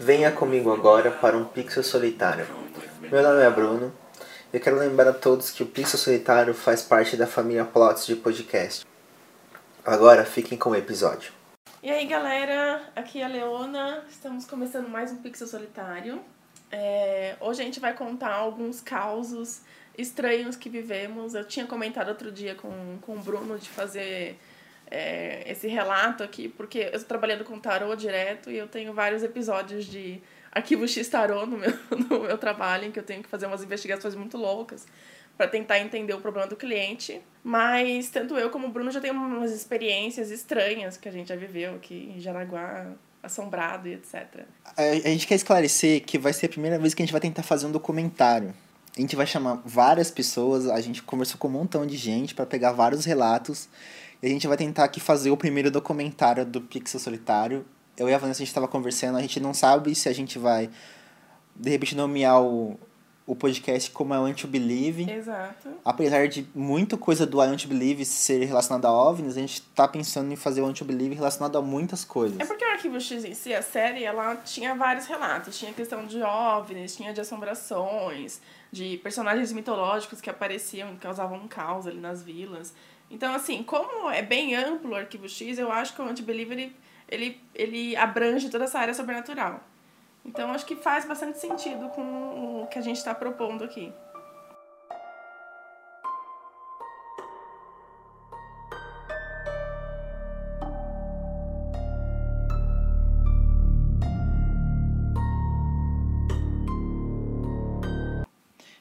Venha comigo agora para um Pixel Solitário. Meu nome é Bruno. Eu quero lembrar a todos que o Pixel Solitário faz parte da família Plots de podcast. Agora fiquem com o episódio. E aí galera, aqui é a Leona, estamos começando mais um Pixel Solitário. É, hoje a gente vai contar alguns causos estranhos que vivemos. Eu tinha comentado outro dia com, com o Bruno de fazer é, esse relato aqui, porque eu estou trabalhando com tarô direto e eu tenho vários episódios de arquivo X tarô no meu, no meu trabalho, em que eu tenho que fazer umas investigações muito loucas para tentar entender o problema do cliente. Mas tanto eu como o Bruno já tem umas experiências estranhas que a gente já viveu aqui em Jaraguá, assombrado e etc. A, a gente quer esclarecer que vai ser a primeira vez que a gente vai tentar fazer um documentário. A gente vai chamar várias pessoas, a gente conversou com um montão de gente para pegar vários relatos. E a gente vai tentar aqui fazer o primeiro documentário do Pixel Solitário. Eu e a Vanessa, a gente estava conversando, a gente não sabe se a gente vai, de repente, nomear o, o podcast como I Want to Believe. Exato. Apesar de muita coisa do I Want to Believe ser relacionada a OVNIs, a gente tá pensando em fazer o I Want to Believe relacionado a muitas coisas. É porque o Arquivo X em si, a série, ela tinha vários relatos. Tinha questão de OVNIs, tinha de assombrações, de personagens mitológicos que apareciam e causavam um caos ali nas vilas. Então, assim, como é bem amplo o Arquivo X, eu acho que o Anti-Believer, ele, ele, ele abrange toda essa área sobrenatural. Então, acho que faz bastante sentido com o que a gente está propondo aqui.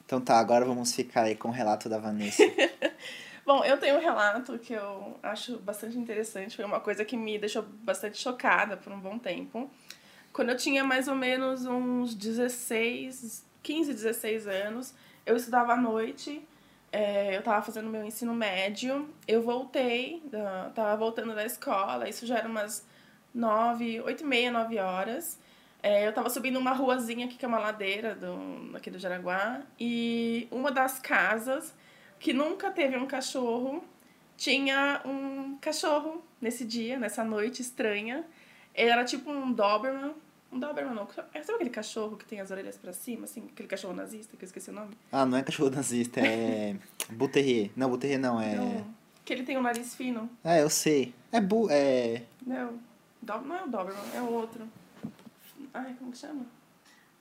Então tá, agora vamos ficar aí com o relato da Vanessa. Bom, eu tenho um relato que eu acho bastante interessante. Foi uma coisa que me deixou bastante chocada por um bom tempo. Quando eu tinha mais ou menos uns 16, 15, 16 anos, eu estudava à noite, é, eu estava fazendo meu ensino médio, eu voltei, da, tava voltando da escola, isso já era umas 9, 8 e meia, 9 horas. É, eu estava subindo uma ruazinha aqui, que é uma ladeira do, aqui do Jaraguá, e uma das casas, que nunca teve um cachorro, tinha um cachorro nesse dia, nessa noite estranha. Ele era tipo um Doberman, um Doberman não. É, sabe aquele cachorro que tem as orelhas pra cima, assim? Aquele cachorro nazista, que eu esqueci o nome? Ah, não é cachorro nazista, é. Buterrier. Não, Buterrier não, é. Não. Que ele tem um nariz fino. Ah, eu sei. É bu. É. Não. Do... Não é o Doberman, é o outro. Ai, como que chama?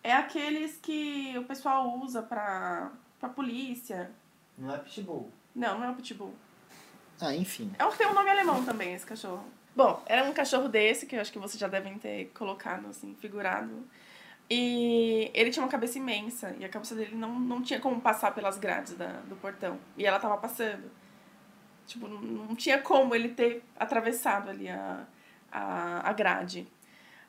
É aqueles que o pessoal usa pra, pra polícia. Não é pitbull. Não, não é o pitbull. Ah, enfim. É um que tem um nome alemão também, esse cachorro. Bom, era um cachorro desse, que eu acho que vocês já devem ter colocado, assim, figurado. E ele tinha uma cabeça imensa, e a cabeça dele não, não tinha como passar pelas grades da, do portão. E ela tava passando. Tipo, não, não tinha como ele ter atravessado ali a, a, a grade.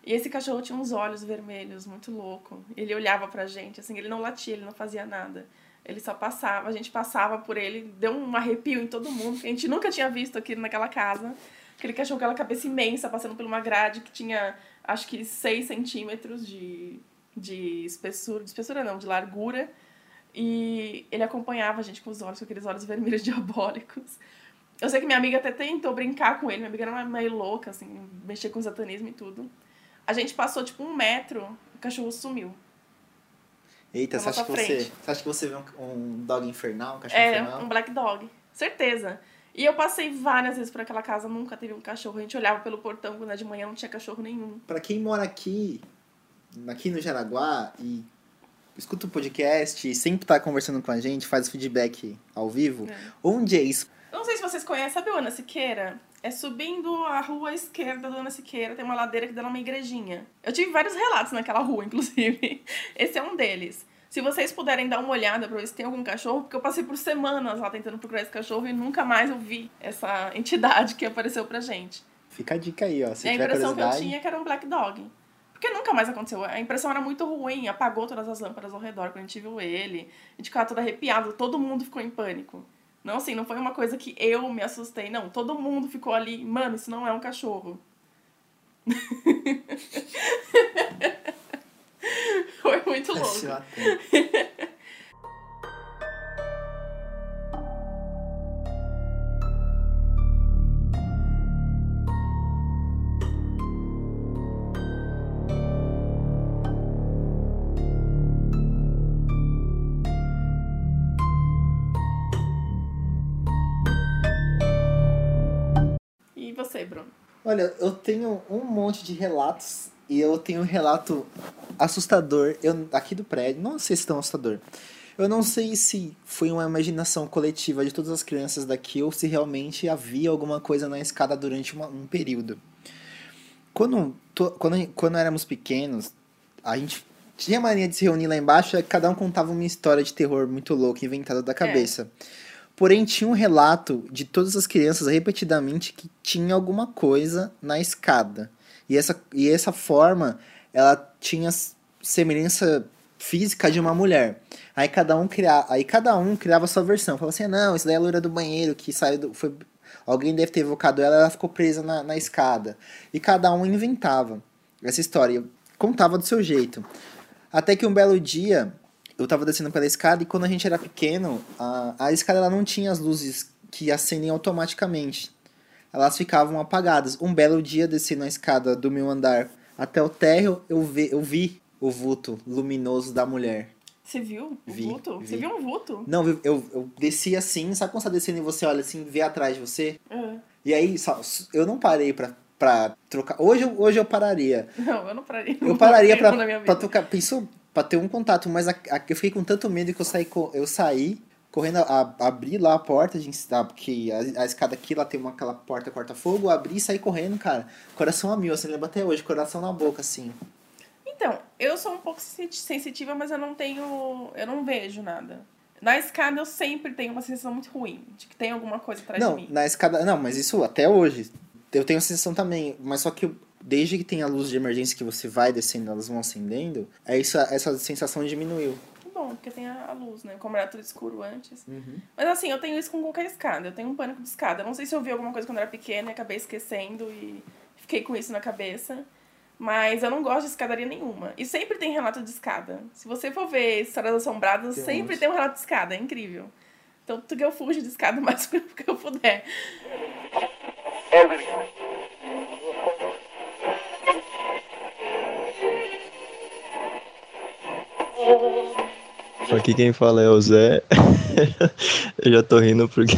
E esse cachorro tinha uns olhos vermelhos, muito louco. Ele olhava pra gente, assim, ele não latia, ele não fazia nada. Ele só passava, a gente passava por ele, deu um arrepio em todo mundo, que a gente nunca tinha visto aqui naquela casa. Aquele cachorro com aquela cabeça imensa, passando por uma grade que tinha, acho que, 6 centímetros de, de espessura, de espessura não, de largura. E ele acompanhava a gente com os olhos, com aqueles olhos vermelhos diabólicos. Eu sei que minha amiga até tentou brincar com ele, minha amiga era meio louca, assim, mexer com satanismo e tudo. A gente passou, tipo, um metro, o cachorro sumiu. Eita, você acha, que você, frente. você acha que você vê um, um dog infernal, um cachorro É, infernal? um black dog. Certeza. E eu passei várias vezes por aquela casa, nunca teve um cachorro. A gente olhava pelo portão quando era de manhã, não tinha cachorro nenhum. Pra quem mora aqui, aqui no Jaraguá e escuta o podcast e sempre tá conversando com a gente, faz feedback ao vivo, É. onde é isso? Eu não sei se vocês conhecem, sabe o Ana Siqueira? É subindo a rua esquerda do Ana Siqueira, tem uma ladeira que dá numa igrejinha. Eu tive vários relatos naquela rua, inclusive. Esse é um deles. Se vocês puderem dar uma olhada pra ver se tem algum cachorro, porque eu passei por semanas lá tentando procurar esse cachorro e nunca mais eu vi essa entidade que apareceu pra gente. Fica a dica aí, ó. Se e a impressão que eu tinha é que era um black dog. Porque nunca mais aconteceu. A impressão era muito ruim, apagou todas as lâmpadas ao redor quando a gente viu ele. A gente ficava todo arrepiado, todo mundo ficou em pânico. Não, assim, não foi uma coisa que eu me assustei, não. Todo mundo ficou ali, mano, isso não é um cachorro. foi muito louco. Olha, eu tenho um monte de relatos e eu tenho um relato assustador eu, aqui do prédio. Não sei se tão assustador. Eu não sei se foi uma imaginação coletiva de todas as crianças daqui ou se realmente havia alguma coisa na escada durante uma, um período. Quando, to, quando, quando éramos pequenos, a gente tinha mania de se reunir lá embaixo e cada um contava uma história de terror muito louca, inventada da cabeça. É. Porém, tinha um relato de todas as crianças repetidamente que tinha alguma coisa na escada. E essa, e essa forma, ela tinha semelhança física de uma mulher. Aí cada um criava, aí cada um criava sua versão. Falava assim: "Não, isso daí é a loira do banheiro que saiu do, foi alguém deve ter evocado ela, ela ficou presa na, na escada". E cada um inventava essa história, contava do seu jeito. Até que um belo dia, eu tava descendo pela escada e quando a gente era pequeno, a, a escada ela não tinha as luzes que acendem automaticamente. Elas ficavam apagadas. Um belo dia, descendo a escada do meu andar até o térreo, eu vi, eu vi o vulto luminoso da mulher. Você viu o vi, vulto? Vi. Você viu um vulto? Não, eu, eu, eu, desci assim, sabe quando você tá descendo e você olha assim, vê atrás de você? Uhum. E aí, só, eu não parei pra, pra trocar. Hoje, hoje eu pararia. Não, eu não pararia. Eu pararia pra, pra trocar. Pensou? Pra ter um contato, mas a, a, eu fiquei com tanto medo que eu saí, eu saí correndo, a, abri lá a porta, de, porque a, a escada aqui lá tem uma, aquela porta corta-fogo, abri e saí correndo, cara. Coração a mil, assim, lembro até hoje, coração na boca, assim. Então, eu sou um pouco sensitiva, mas eu não tenho. Eu não vejo nada. Na escada eu sempre tenho uma sensação muito ruim, de que tem alguma coisa atrás não, de mim. Na escada. Não, mas isso até hoje. Eu tenho a sensação também, mas só que desde que tem a luz de emergência que você vai descendo, elas vão acendendo, é isso, essa sensação diminuiu. Bom, porque tem a, luz, né? Como era tudo escuro antes. Uhum. Mas assim, eu tenho isso com qualquer escada. Eu tenho um pânico de escada. Eu não sei se eu vi alguma coisa quando eu era pequena e acabei esquecendo e fiquei com isso na cabeça. Mas eu não gosto de escadaria nenhuma. E sempre tem relato de escada. Se você for ver histórias assombradas, tem sempre uns. tem um relato de escada. É incrível. Então, tudo que eu fujo de escada o mais que eu puder. Aqui quem fala é o Zé. eu já tô rindo porque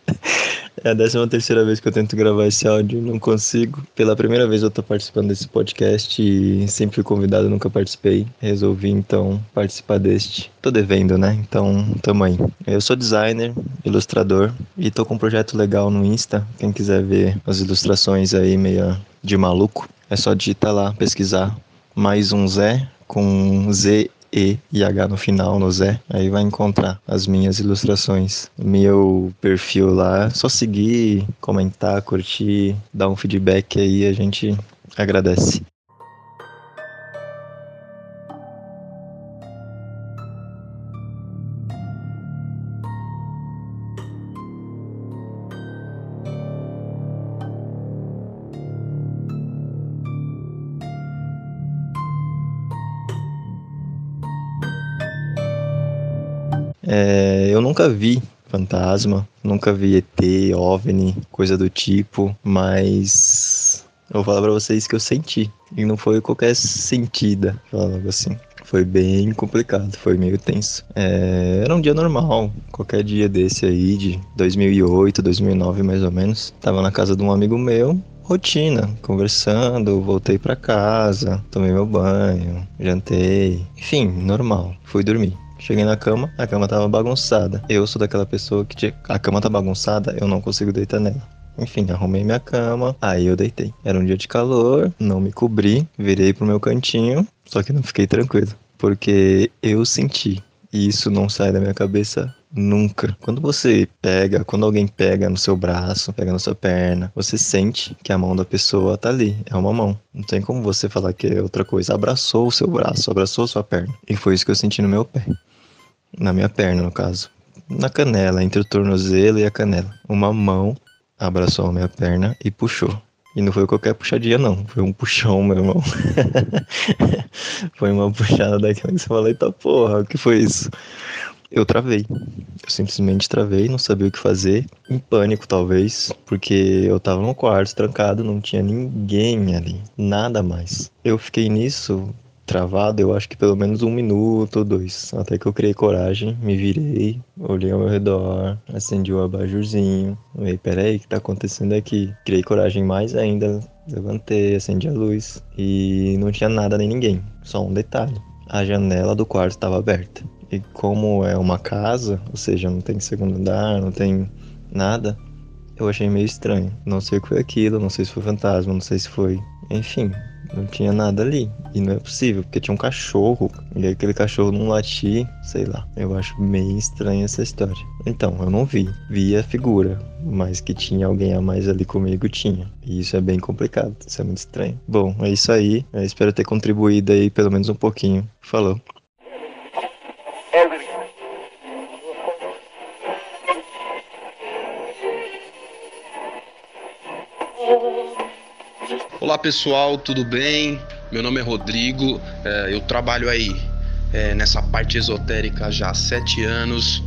é a décima terceira vez que eu tento gravar esse áudio não consigo. Pela primeira vez eu tô participando desse podcast e sempre fui convidado, nunca participei. Resolvi então participar deste. Tô devendo, né? Então tamo aí. Eu sou designer, ilustrador e tô com um projeto legal no Insta. Quem quiser ver as ilustrações aí meio de maluco, é só digitar lá, pesquisar mais um Zé com Z e e H no final, no Zé. Aí vai encontrar as minhas ilustrações. Meu perfil lá, só seguir, comentar, curtir, dar um feedback aí, a gente agradece. É, eu nunca vi fantasma, nunca vi ET, OVNI, coisa do tipo, mas eu vou falar pra vocês que eu senti. E não foi qualquer sentida, falando assim. Foi bem complicado, foi meio tenso. É, era um dia normal, qualquer dia desse aí, de 2008, 2009 mais ou menos. Tava na casa de um amigo meu, rotina, conversando, voltei para casa, tomei meu banho, jantei, enfim, normal. Fui dormir. Cheguei na cama, a cama tava bagunçada. Eu sou daquela pessoa que a cama tá bagunçada, eu não consigo deitar nela. Enfim, arrumei minha cama, aí eu deitei. Era um dia de calor, não me cobri, virei pro meu cantinho, só que não fiquei tranquilo, porque eu senti, e isso não sai da minha cabeça nunca. Quando você pega, quando alguém pega no seu braço, pega na sua perna, você sente que a mão da pessoa tá ali, é uma mão. Não tem como você falar que é outra coisa. Abraçou o seu braço, abraçou a sua perna. E foi isso que eu senti no meu pé na minha perna, no caso, na canela, entre o tornozelo e a canela. Uma mão abraçou a minha perna e puxou. E não foi qualquer puxadinha, não. Foi um puxão, meu irmão. foi uma puxada daquela que você fala, eita porra, o que foi isso? Eu travei. Eu simplesmente travei, não sabia o que fazer. Em pânico, talvez, porque eu tava no quarto, trancado, não tinha ninguém ali. Nada mais. Eu fiquei nisso travado, eu acho que pelo menos um minuto ou dois. Até que eu criei coragem, me virei, olhei ao meu redor, acendi o abajurzinho. Falei, peraí, o que tá acontecendo aqui? Criei coragem mais ainda, levantei, acendi a luz e não tinha nada nem ninguém. Só um detalhe: a janela do quarto estava aberta. E como é uma casa, ou seja, não tem segundo andar, não tem nada, eu achei meio estranho. Não sei o que foi aquilo, não sei se foi fantasma, não sei se foi. Enfim, não tinha nada ali. E não é possível, porque tinha um cachorro. E aquele cachorro não latia, sei lá. Eu acho meio estranha essa história. Então, eu não vi. Vi a figura. Mas que tinha alguém a mais ali comigo, tinha. E isso é bem complicado. Isso é muito estranho. Bom, é isso aí. Eu espero ter contribuído aí pelo menos um pouquinho. Falou. Olá pessoal, tudo bem? Meu nome é Rodrigo, é, eu trabalho aí é, nessa parte esotérica já há sete anos.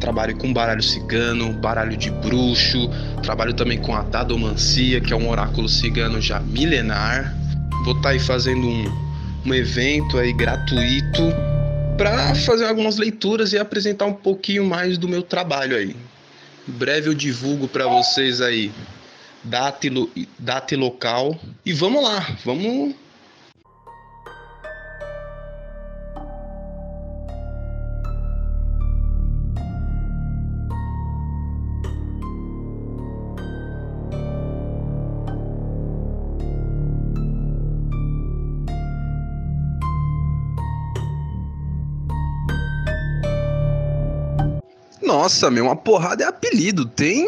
Trabalho com baralho cigano, baralho de bruxo, trabalho também com a dadomancia, que é um oráculo cigano já milenar. Vou estar tá aí fazendo um, um evento aí gratuito para fazer algumas leituras e apresentar um pouquinho mais do meu trabalho aí. Em breve eu divulgo para vocês aí e local. E vamos lá, vamos Nossa, meu, uma porrada é apelido. Tem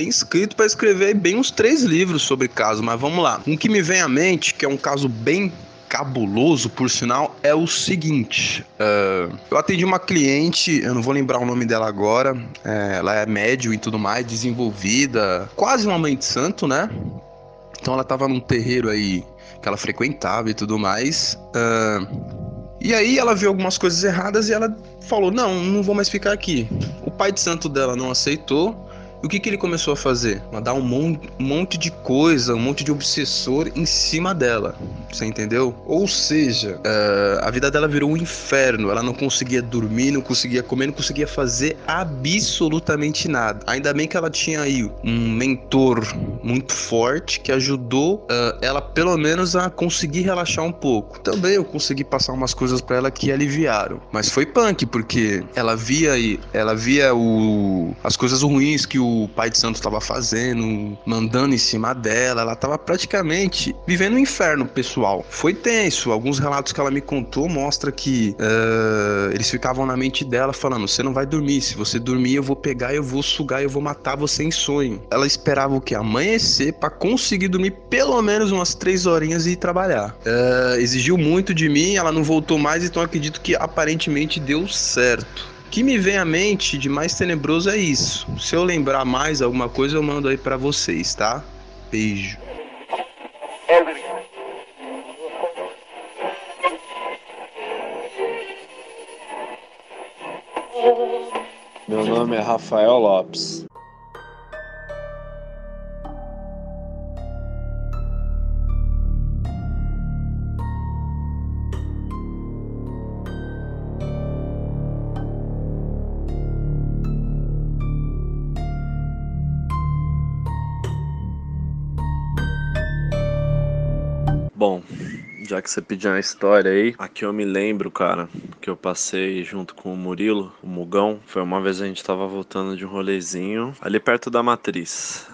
tem escrito para escrever bem uns três livros sobre caso, mas vamos lá. Um que me vem à mente, que é um caso bem cabuloso, por sinal, é o seguinte: uh, eu atendi uma cliente, eu não vou lembrar o nome dela agora, é, ela é médio e tudo mais, desenvolvida, quase uma mãe de santo, né? Então ela tava num terreiro aí que ela frequentava e tudo mais. Uh, e aí ela viu algumas coisas erradas e ela falou: Não, não vou mais ficar aqui. O pai de santo dela não aceitou. E o que, que ele começou a fazer? Mandar um monte de coisa, um monte de obsessor em cima dela. Você entendeu? Ou seja, uh, a vida dela virou um inferno. Ela não conseguia dormir, não conseguia comer, não conseguia fazer absolutamente nada. Ainda bem que ela tinha aí um mentor muito forte que ajudou uh, ela, pelo menos, a conseguir relaxar um pouco. Também eu consegui passar umas coisas para ela que aliviaram. Mas foi punk, porque ela via aí, ela via o, as coisas ruins que o o pai de santo estava fazendo, mandando em cima dela. Ela estava praticamente vivendo um inferno pessoal. Foi tenso. Alguns relatos que ela me contou mostra que uh, eles ficavam na mente dela falando: você não vai dormir. Se você dormir, eu vou pegar, eu vou sugar, eu vou matar você em sonho. Ela esperava o que amanhecer para conseguir dormir pelo menos umas três horinhas e ir trabalhar. Uh, exigiu muito de mim. Ela não voltou mais, então acredito que aparentemente deu certo que me vem à mente de mais tenebroso é isso. Se eu lembrar mais alguma coisa, eu mando aí para vocês, tá? Beijo. Meu nome é Rafael Lopes. Bom, já que você pediu uma história aí, aqui eu me lembro, cara, que eu passei junto com o Murilo, o Mugão. Foi uma vez a gente tava voltando de um rolezinho ali perto da Matriz,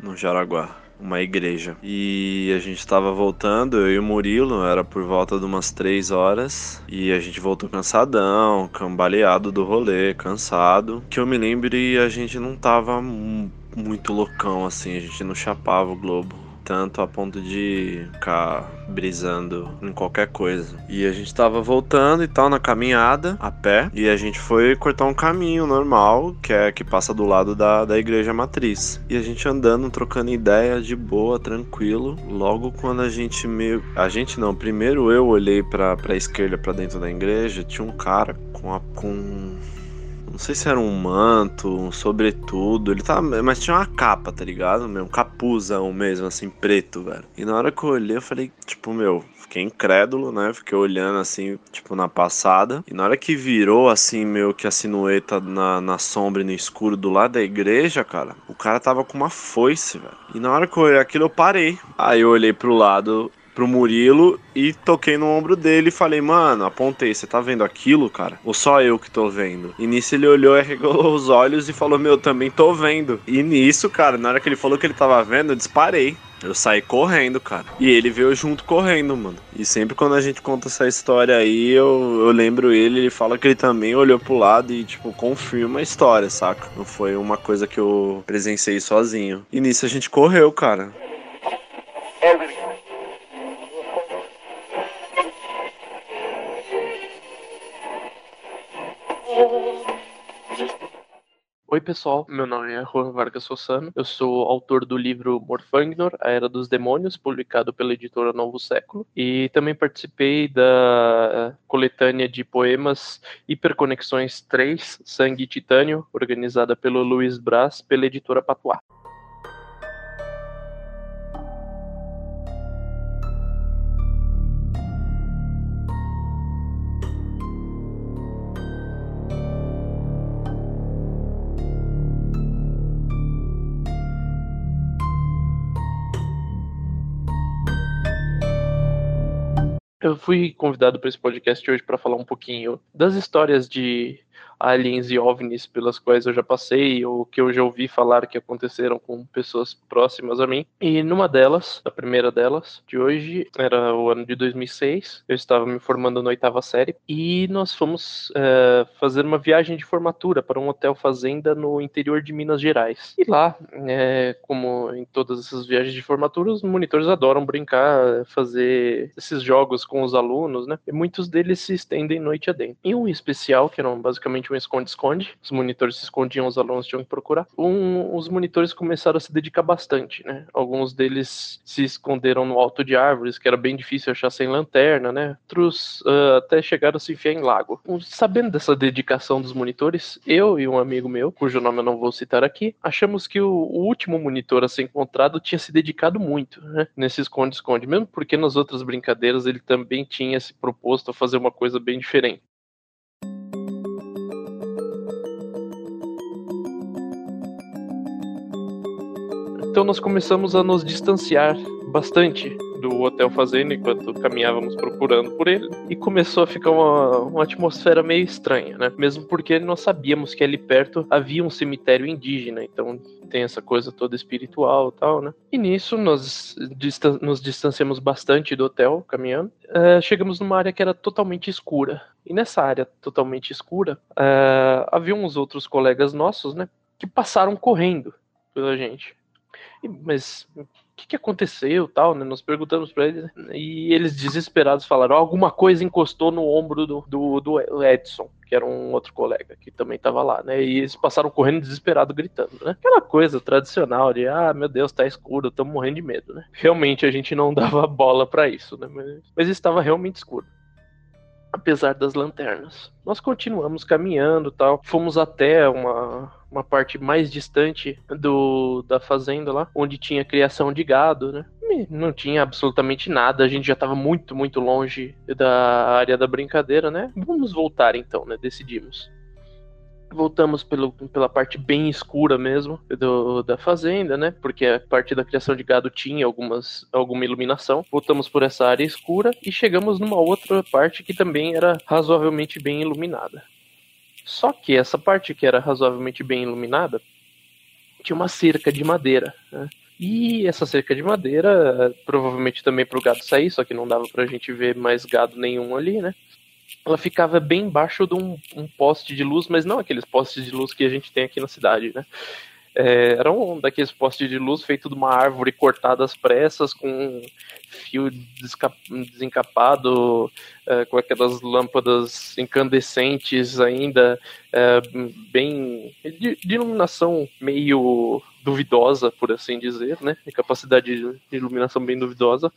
no Jaraguá uma igreja. E a gente tava voltando, eu e o Murilo, era por volta de umas três horas. E a gente voltou cansadão, cambaleado do rolê, cansado. Que eu me lembre, a gente não tava muito loucão assim, a gente não chapava o globo tanto a ponto de ficar brisando em qualquer coisa. E a gente tava voltando e tal na caminhada a pé e a gente foi cortar um caminho normal que é que passa do lado da, da igreja matriz. E a gente andando, trocando ideia de boa, tranquilo. Logo quando a gente meio. A gente não, primeiro eu olhei pra, pra esquerda, para dentro da igreja, tinha um cara com a. com Não sei se era um manto, um sobretudo. Ele tava. Mas tinha uma capa, tá ligado? Um capuzão mesmo, assim, preto, velho. E na hora que eu olhei, eu falei, tipo, meu, fiquei incrédulo, né? Fiquei olhando assim, tipo, na passada. E na hora que virou, assim, meio que a sinueta na, na sombra e no escuro do lado da igreja, cara, o cara tava com uma foice, velho. E na hora que eu olhei aquilo, eu parei. Aí eu olhei pro lado pro Murilo e toquei no ombro dele e falei, mano, apontei, você tá vendo aquilo, cara? Ou só eu que tô vendo? E nisso ele olhou, arregou os olhos e falou, meu, também tô vendo. E nisso, cara, na hora que ele falou que ele tava vendo, eu disparei. Eu saí correndo, cara. E ele veio junto correndo, mano. E sempre quando a gente conta essa história aí, eu, eu lembro ele, ele fala que ele também olhou pro lado e, tipo, confirma a história, saca? Não foi uma coisa que eu presenciei sozinho. E nisso a gente correu, cara. Oi, pessoal. Meu nome é Juan Vargas Sossano. Eu sou autor do livro Morfangnor, A Era dos Demônios, publicado pela editora Novo Século. E também participei da coletânea de poemas Hiperconexões 3, Sangue e Titânio, organizada pelo Luiz Brás, pela editora Patois. Eu fui convidado para esse podcast hoje para falar um pouquinho das histórias de aliens e ovnis pelas quais eu já passei ou que eu já ouvi falar que aconteceram com pessoas próximas a mim. E numa delas, a primeira delas, de hoje, era o ano de 2006. Eu estava me formando na oitava série e nós fomos é, fazer uma viagem de formatura para um hotel fazenda no interior de Minas Gerais. E lá, é, como em todas essas viagens de formatura, os monitores adoram brincar, fazer esses jogos com os alunos, né? E muitos deles se estendem noite adentro. E um especial, que eram basicamente um esconde-esconde. Os monitores se escondiam, os alunos tinham que procurar. Um, os monitores começaram a se dedicar bastante, né? Alguns deles se esconderam no alto de árvores, que era bem difícil achar sem lanterna, né? Outros uh, até chegaram a se enfiar em lago. Sabendo dessa dedicação dos monitores, eu e um amigo meu, cujo nome eu não vou citar aqui, achamos que o, o último monitor a ser encontrado tinha se dedicado muito, né? Nesse esconde-esconde, mesmo porque nas outras brincadeiras ele também tinha se proposto a fazer uma coisa bem diferente. Então nós começamos a nos distanciar bastante do hotel fazenda enquanto caminhávamos procurando por ele e começou a ficar uma, uma atmosfera meio estranha, né? Mesmo porque nós sabíamos que ali perto havia um cemitério indígena, então tem essa coisa toda espiritual e tal, né? E nisso nós distan nos distanciamos bastante do hotel caminhando. Uh, chegamos numa área que era totalmente escura. E nessa área totalmente escura, uh, havia uns outros colegas nossos, né? Que passaram correndo pela gente mas o que, que aconteceu tal, né? Nós perguntamos para eles e eles desesperados falaram alguma coisa encostou no ombro do, do, do, Edson, que era um outro colega que também estava lá, né? E eles passaram correndo desesperado, gritando, né? Aquela coisa tradicional de ah, meu Deus, tá escuro, estamos morrendo de medo, né? Realmente a gente não dava bola para isso, né? Mas, mas estava realmente escuro apesar das lanternas. Nós continuamos caminhando, tal, fomos até uma uma parte mais distante do da fazenda lá, onde tinha criação de gado, né? E não tinha absolutamente nada, a gente já estava muito, muito longe da área da brincadeira, né? Vamos voltar então, né? Decidimos. Voltamos pelo, pela parte bem escura mesmo do, da fazenda, né? Porque a parte da criação de gado tinha algumas, alguma iluminação. Voltamos por essa área escura e chegamos numa outra parte que também era razoavelmente bem iluminada. Só que essa parte que era razoavelmente bem iluminada tinha uma cerca de madeira. Né? E essa cerca de madeira, provavelmente também para o gado sair, só que não dava para a gente ver mais gado nenhum ali, né? Ela ficava bem embaixo de um, um, poste de luz, mas não aqueles postes de luz que a gente tem aqui na cidade, né? É, era um daqueles postes de luz feito de uma árvore cortada às pressas, com um fio desencapado, é, com aquelas lâmpadas incandescentes ainda, é, bem. De, de, iluminação meio duvidosa, por assim dizer, né? De capacidade de iluminação bem duvidosa.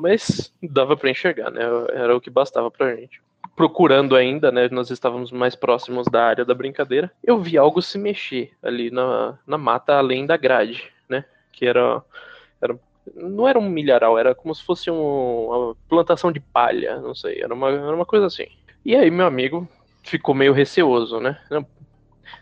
Mas dava para enxergar, né? Era o que bastava pra gente procurando ainda, né? Nós estávamos mais próximos da área da brincadeira. Eu vi algo se mexer ali na, na mata além da grade, né? Que era, era não era um milharal, era como se fosse um, uma plantação de palha, não sei, era uma, era uma coisa assim. E aí meu amigo ficou meio receoso, né?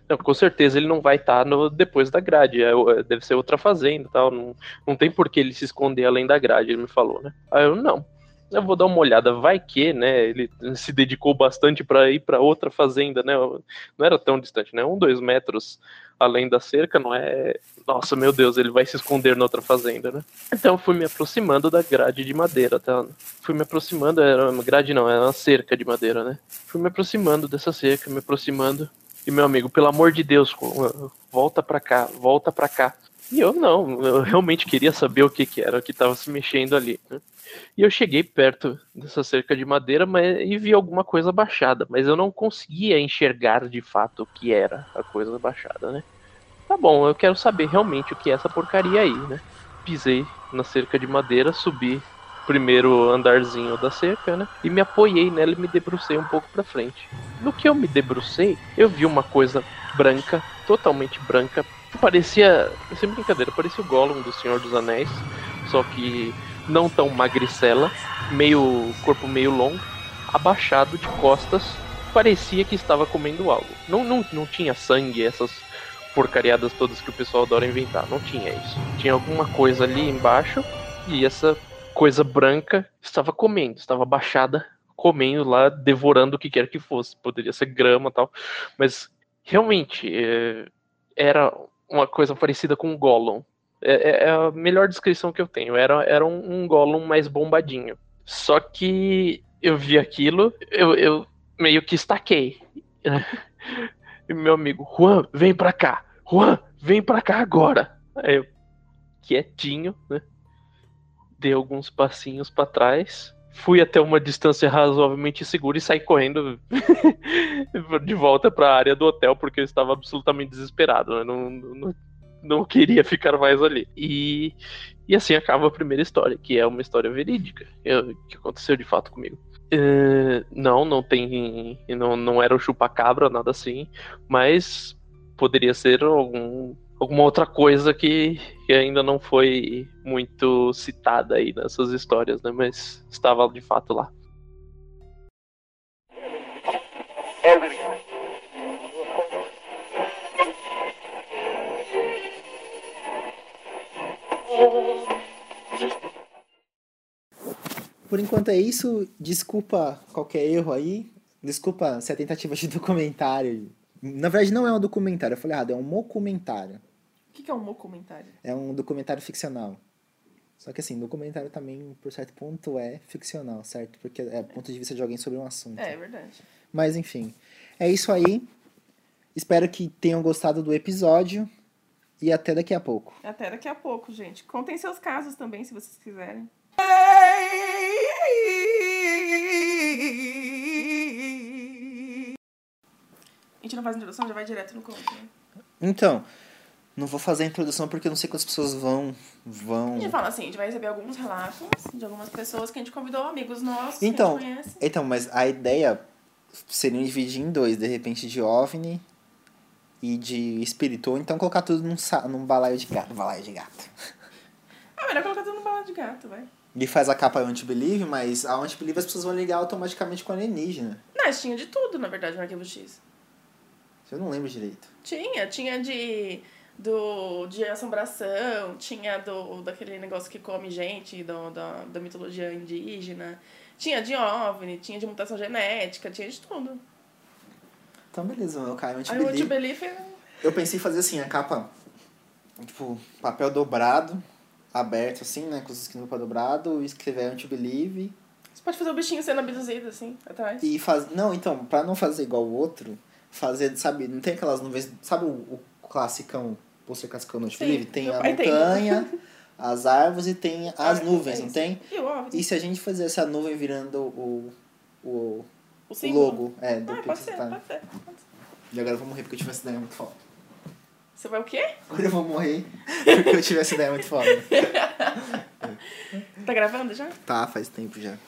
Não, com certeza ele não vai estar tá depois da grade, é, é, deve ser outra fazenda tal, não, não tem por que ele se esconder além da grade, ele me falou, né? Aí eu, não, eu vou dar uma olhada, vai que, né? Ele se dedicou bastante para ir para outra fazenda, né? Não era tão distante, né? Um, dois metros além da cerca, não é. Nossa, meu Deus, ele vai se esconder na outra fazenda, né? Então eu fui me aproximando da grade de madeira, tá? Fui me aproximando, era uma grade não, era uma cerca de madeira, né? Fui me aproximando dessa cerca, me aproximando. E meu amigo, pelo amor de Deus, volta pra cá, volta pra cá. E eu não, eu realmente queria saber o que, que era que estava se mexendo ali. Né? E eu cheguei perto dessa cerca de madeira mas, e vi alguma coisa baixada, mas eu não conseguia enxergar de fato o que era a coisa baixada, né? Tá bom, eu quero saber realmente o que é essa porcaria aí, né? Pisei na cerca de madeira, subi primeiro andarzinho da cerca, né? E me apoiei nela e me debrucei um pouco para frente. No que eu me debrucei, eu vi uma coisa branca, totalmente branca, parecia, sem brincadeira, parecia o Gollum do Senhor dos Anéis, só que não tão magricela, meio corpo meio longo, abaixado de costas, parecia que estava comendo algo. Não, não, não tinha sangue, essas porcariadas todas que o pessoal adora inventar, não tinha isso. Tinha alguma coisa ali embaixo e essa coisa branca estava comendo, estava abaixada, comendo lá, devorando o que quer que fosse. Poderia ser grama tal, mas realmente é, era uma coisa parecida com um Gollum. É, é, é, a melhor descrição que eu tenho. Era, era um, um Gollum mais bombadinho. Só que eu vi aquilo, eu, eu meio que estaquei. E meu amigo, Juan, vem pra cá. Juan, vem pra cá agora. Aí eu, quietinho, né? Dei alguns passinhos para trás. Fui até uma distância razoavelmente segura e saí correndo de volta para a área do hotel porque eu estava absolutamente desesperado. Né? Não, não, não queria ficar mais ali. E, e assim acaba a primeira história, que é uma história verídica, que aconteceu de fato comigo. Uh, não, não tem. Não, não era o chupacabra, nada assim, mas poderia ser algum, alguma outra coisa que, que ainda não foi muito citada aí nessas histórias, né? Mas estava de fato lá. Por enquanto é isso. Desculpa qualquer erro aí. Desculpa se a tentativa de documentário. Na verdade, não é um documentário, eu falei errado, é um documentário. O que, que é um documentário? É um documentário ficcional. Só que assim, documentário também, por certo ponto, é ficcional, certo? Porque é ponto de vista de alguém sobre um assunto. É, é verdade. Mas enfim. É isso aí. Espero que tenham gostado do episódio. E até daqui a pouco. Até daqui a pouco, gente. Contem seus casos também, se vocês quiserem. A gente não faz introdução, já vai direto no conto. Né? Então, não vou fazer a introdução porque eu não sei quantas pessoas vão. vão... A gente fala assim, a gente vai receber alguns relatos de algumas pessoas que a gente convidou, amigos nossos então, que a gente conhece. Então, mas a ideia seria dividir em dois, de repente de OVNI e de espírito, ou então colocar tudo num, num balaio de gato. Balaio de gato. Ah, melhor colocar tudo num balaio de gato, vai. E faz a capa Anti-Believe, mas a Anti-Believe as pessoas vão ligar automaticamente com alienígena. Mas tinha de tudo, na verdade, no Arquivo X. Eu não lembro direito. Tinha, tinha de do de assombração, tinha do daquele negócio que come gente, do, da, da mitologia indígena, tinha de OVNI, tinha de mutação genética, tinha de tudo. Então beleza, eu caio Aí o Anti-Belief Eu pensei em fazer assim, a capa, tipo, papel dobrado, aberto assim, né, com os esquinas para dobrado, e escrever Anti-Believe. Você pode fazer o bichinho sendo abduzido, assim, atrás. E faz... Não, então, pra não fazer igual o outro, fazer, sabe, não tem aquelas nuvens, sabe o, o classicão, pôster classicão no Anti-Believe? Tem a montanha, tem. as árvores e tem as ah, nuvens, é não tem? E, se a gente fizesse a nuvem virando o... o o, o logo é, do ah, pode ser, pode ser, E agora eu vou morrer porque eu tive essa ideia muito foda. Você vai o quê? Agora eu vou morrer porque eu tive essa ideia muito foda. tá gravando já? Tá, faz tempo já.